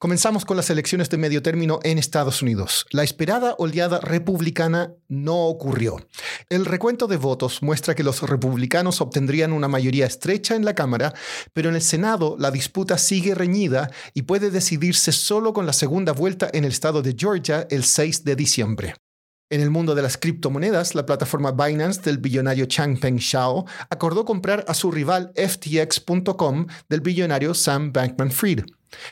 Comenzamos con las elecciones de medio término en Estados Unidos. La esperada oleada republicana no ocurrió. El recuento de votos muestra que los republicanos obtendrían una mayoría estrecha en la Cámara, pero en el Senado la disputa sigue reñida y puede decidirse solo con la segunda vuelta en el estado de Georgia el 6 de diciembre. En el mundo de las criptomonedas, la plataforma Binance del billonario Changpeng Shao acordó comprar a su rival FTX.com del billonario Sam Bankman Fried.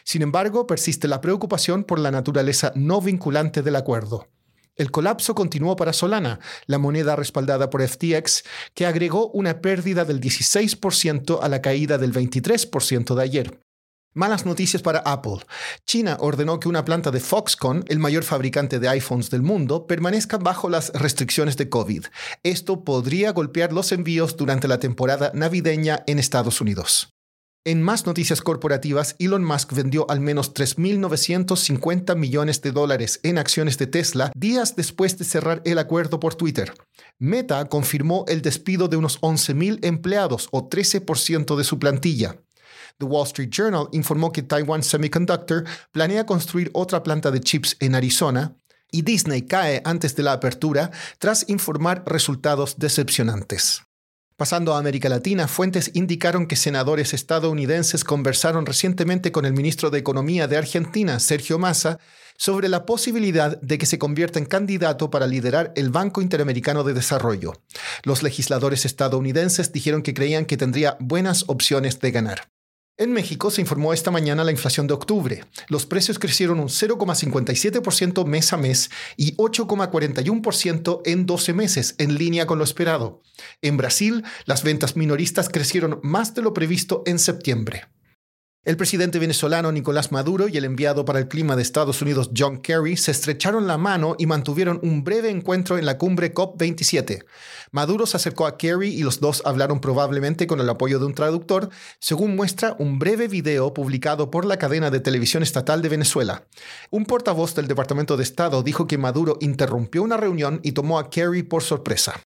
Sin embargo, persiste la preocupación por la naturaleza no vinculante del acuerdo. El colapso continuó para Solana, la moneda respaldada por FTX, que agregó una pérdida del 16% a la caída del 23% de ayer. Malas noticias para Apple. China ordenó que una planta de Foxconn, el mayor fabricante de iPhones del mundo, permanezca bajo las restricciones de COVID. Esto podría golpear los envíos durante la temporada navideña en Estados Unidos. En más noticias corporativas, Elon Musk vendió al menos 3.950 millones de dólares en acciones de Tesla días después de cerrar el acuerdo por Twitter. Meta confirmó el despido de unos 11.000 empleados o 13% de su plantilla. The Wall Street Journal informó que Taiwan Semiconductor planea construir otra planta de chips en Arizona y Disney cae antes de la apertura tras informar resultados decepcionantes. Pasando a América Latina, fuentes indicaron que senadores estadounidenses conversaron recientemente con el ministro de Economía de Argentina, Sergio Massa, sobre la posibilidad de que se convierta en candidato para liderar el Banco Interamericano de Desarrollo. Los legisladores estadounidenses dijeron que creían que tendría buenas opciones de ganar. En México se informó esta mañana la inflación de octubre. Los precios crecieron un 0,57% mes a mes y 8,41% en 12 meses, en línea con lo esperado. En Brasil, las ventas minoristas crecieron más de lo previsto en septiembre. El presidente venezolano Nicolás Maduro y el enviado para el clima de Estados Unidos John Kerry se estrecharon la mano y mantuvieron un breve encuentro en la cumbre COP27. Maduro se acercó a Kerry y los dos hablaron probablemente con el apoyo de un traductor, según muestra un breve video publicado por la cadena de televisión estatal de Venezuela. Un portavoz del Departamento de Estado dijo que Maduro interrumpió una reunión y tomó a Kerry por sorpresa.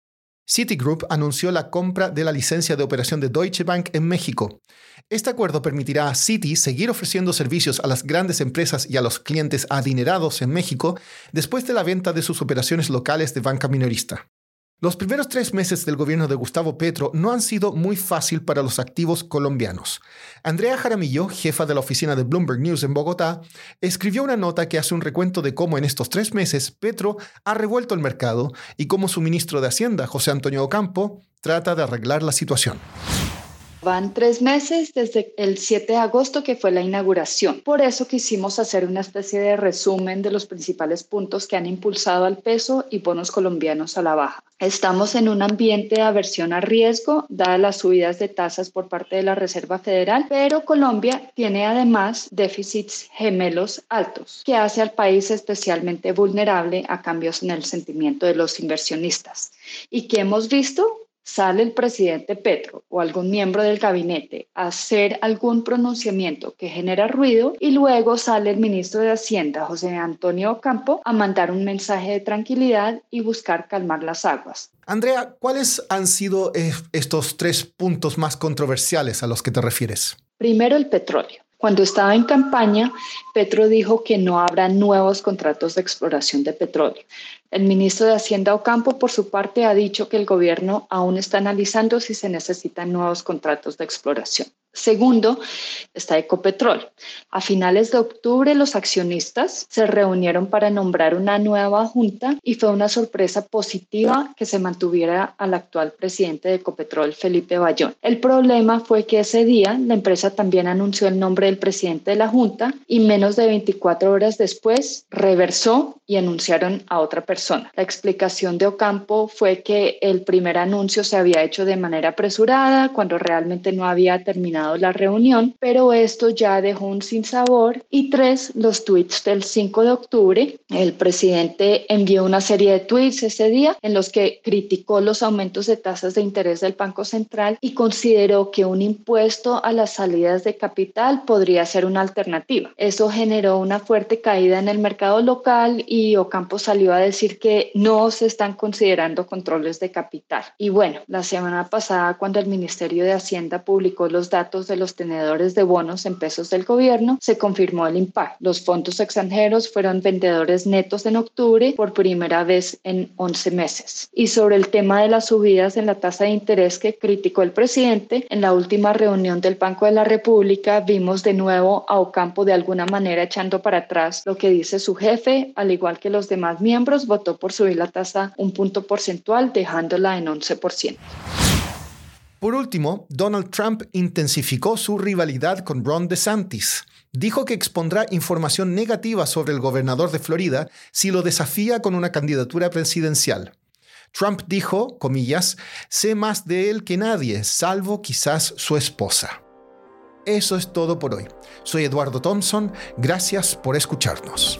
Citigroup anunció la compra de la licencia de operación de Deutsche Bank en México. Este acuerdo permitirá a Citi seguir ofreciendo servicios a las grandes empresas y a los clientes adinerados en México después de la venta de sus operaciones locales de banca minorista. Los primeros tres meses del gobierno de Gustavo Petro no han sido muy fácil para los activos colombianos. Andrea Jaramillo, jefa de la oficina de Bloomberg News en Bogotá, escribió una nota que hace un recuento de cómo en estos tres meses Petro ha revuelto el mercado y cómo su ministro de Hacienda, José Antonio Ocampo, trata de arreglar la situación. Van tres meses desde el 7 de agosto que fue la inauguración. Por eso quisimos hacer una especie de resumen de los principales puntos que han impulsado al peso y bonos colombianos a la baja. Estamos en un ambiente de aversión a riesgo, dadas las subidas de tasas por parte de la Reserva Federal, pero Colombia tiene además déficits gemelos altos, que hace al país especialmente vulnerable a cambios en el sentimiento de los inversionistas. ¿Y que hemos visto? Sale el presidente Petro o algún miembro del gabinete a hacer algún pronunciamiento que genera ruido y luego sale el ministro de Hacienda, José Antonio Campo, a mandar un mensaje de tranquilidad y buscar calmar las aguas. Andrea, ¿cuáles han sido eh, estos tres puntos más controversiales a los que te refieres? Primero, el petróleo. Cuando estaba en campaña, Petro dijo que no habrá nuevos contratos de exploración de petróleo. El ministro de Hacienda Ocampo, por su parte, ha dicho que el gobierno aún está analizando si se necesitan nuevos contratos de exploración. Segundo, está Ecopetrol. A finales de octubre, los accionistas se reunieron para nombrar una nueva junta y fue una sorpresa positiva que se mantuviera al actual presidente de Ecopetrol, Felipe Bayón. El problema fue que ese día la empresa también anunció el nombre del presidente de la junta y menos de 24 horas después reversó y anunciaron a otra persona. La explicación de Ocampo fue que el primer anuncio se había hecho de manera apresurada cuando realmente no había terminado la reunión, pero esto ya dejó un sinsabor. Y tres, los tweets del 5 de octubre. El presidente envió una serie de tweets ese día en los que criticó los aumentos de tasas de interés del Banco Central y consideró que un impuesto a las salidas de capital podría ser una alternativa. Eso generó una fuerte caída en el mercado local y Ocampo salió a decir que no se están considerando controles de capital. Y bueno, la semana pasada cuando el Ministerio de Hacienda publicó los datos de los tenedores de bonos en pesos del gobierno, se confirmó el impacto. Los fondos extranjeros fueron vendedores netos en octubre por primera vez en 11 meses. Y sobre el tema de las subidas en la tasa de interés que criticó el presidente, en la última reunión del Banco de la República vimos de nuevo a Ocampo de alguna manera echando para atrás lo que dice su jefe, al igual que los demás miembros, votó por subir la tasa un punto porcentual, dejándola en 11%. Por último, Donald Trump intensificó su rivalidad con Ron DeSantis. Dijo que expondrá información negativa sobre el gobernador de Florida si lo desafía con una candidatura presidencial. Trump dijo, comillas, sé más de él que nadie, salvo quizás su esposa. Eso es todo por hoy. Soy Eduardo Thompson, gracias por escucharnos.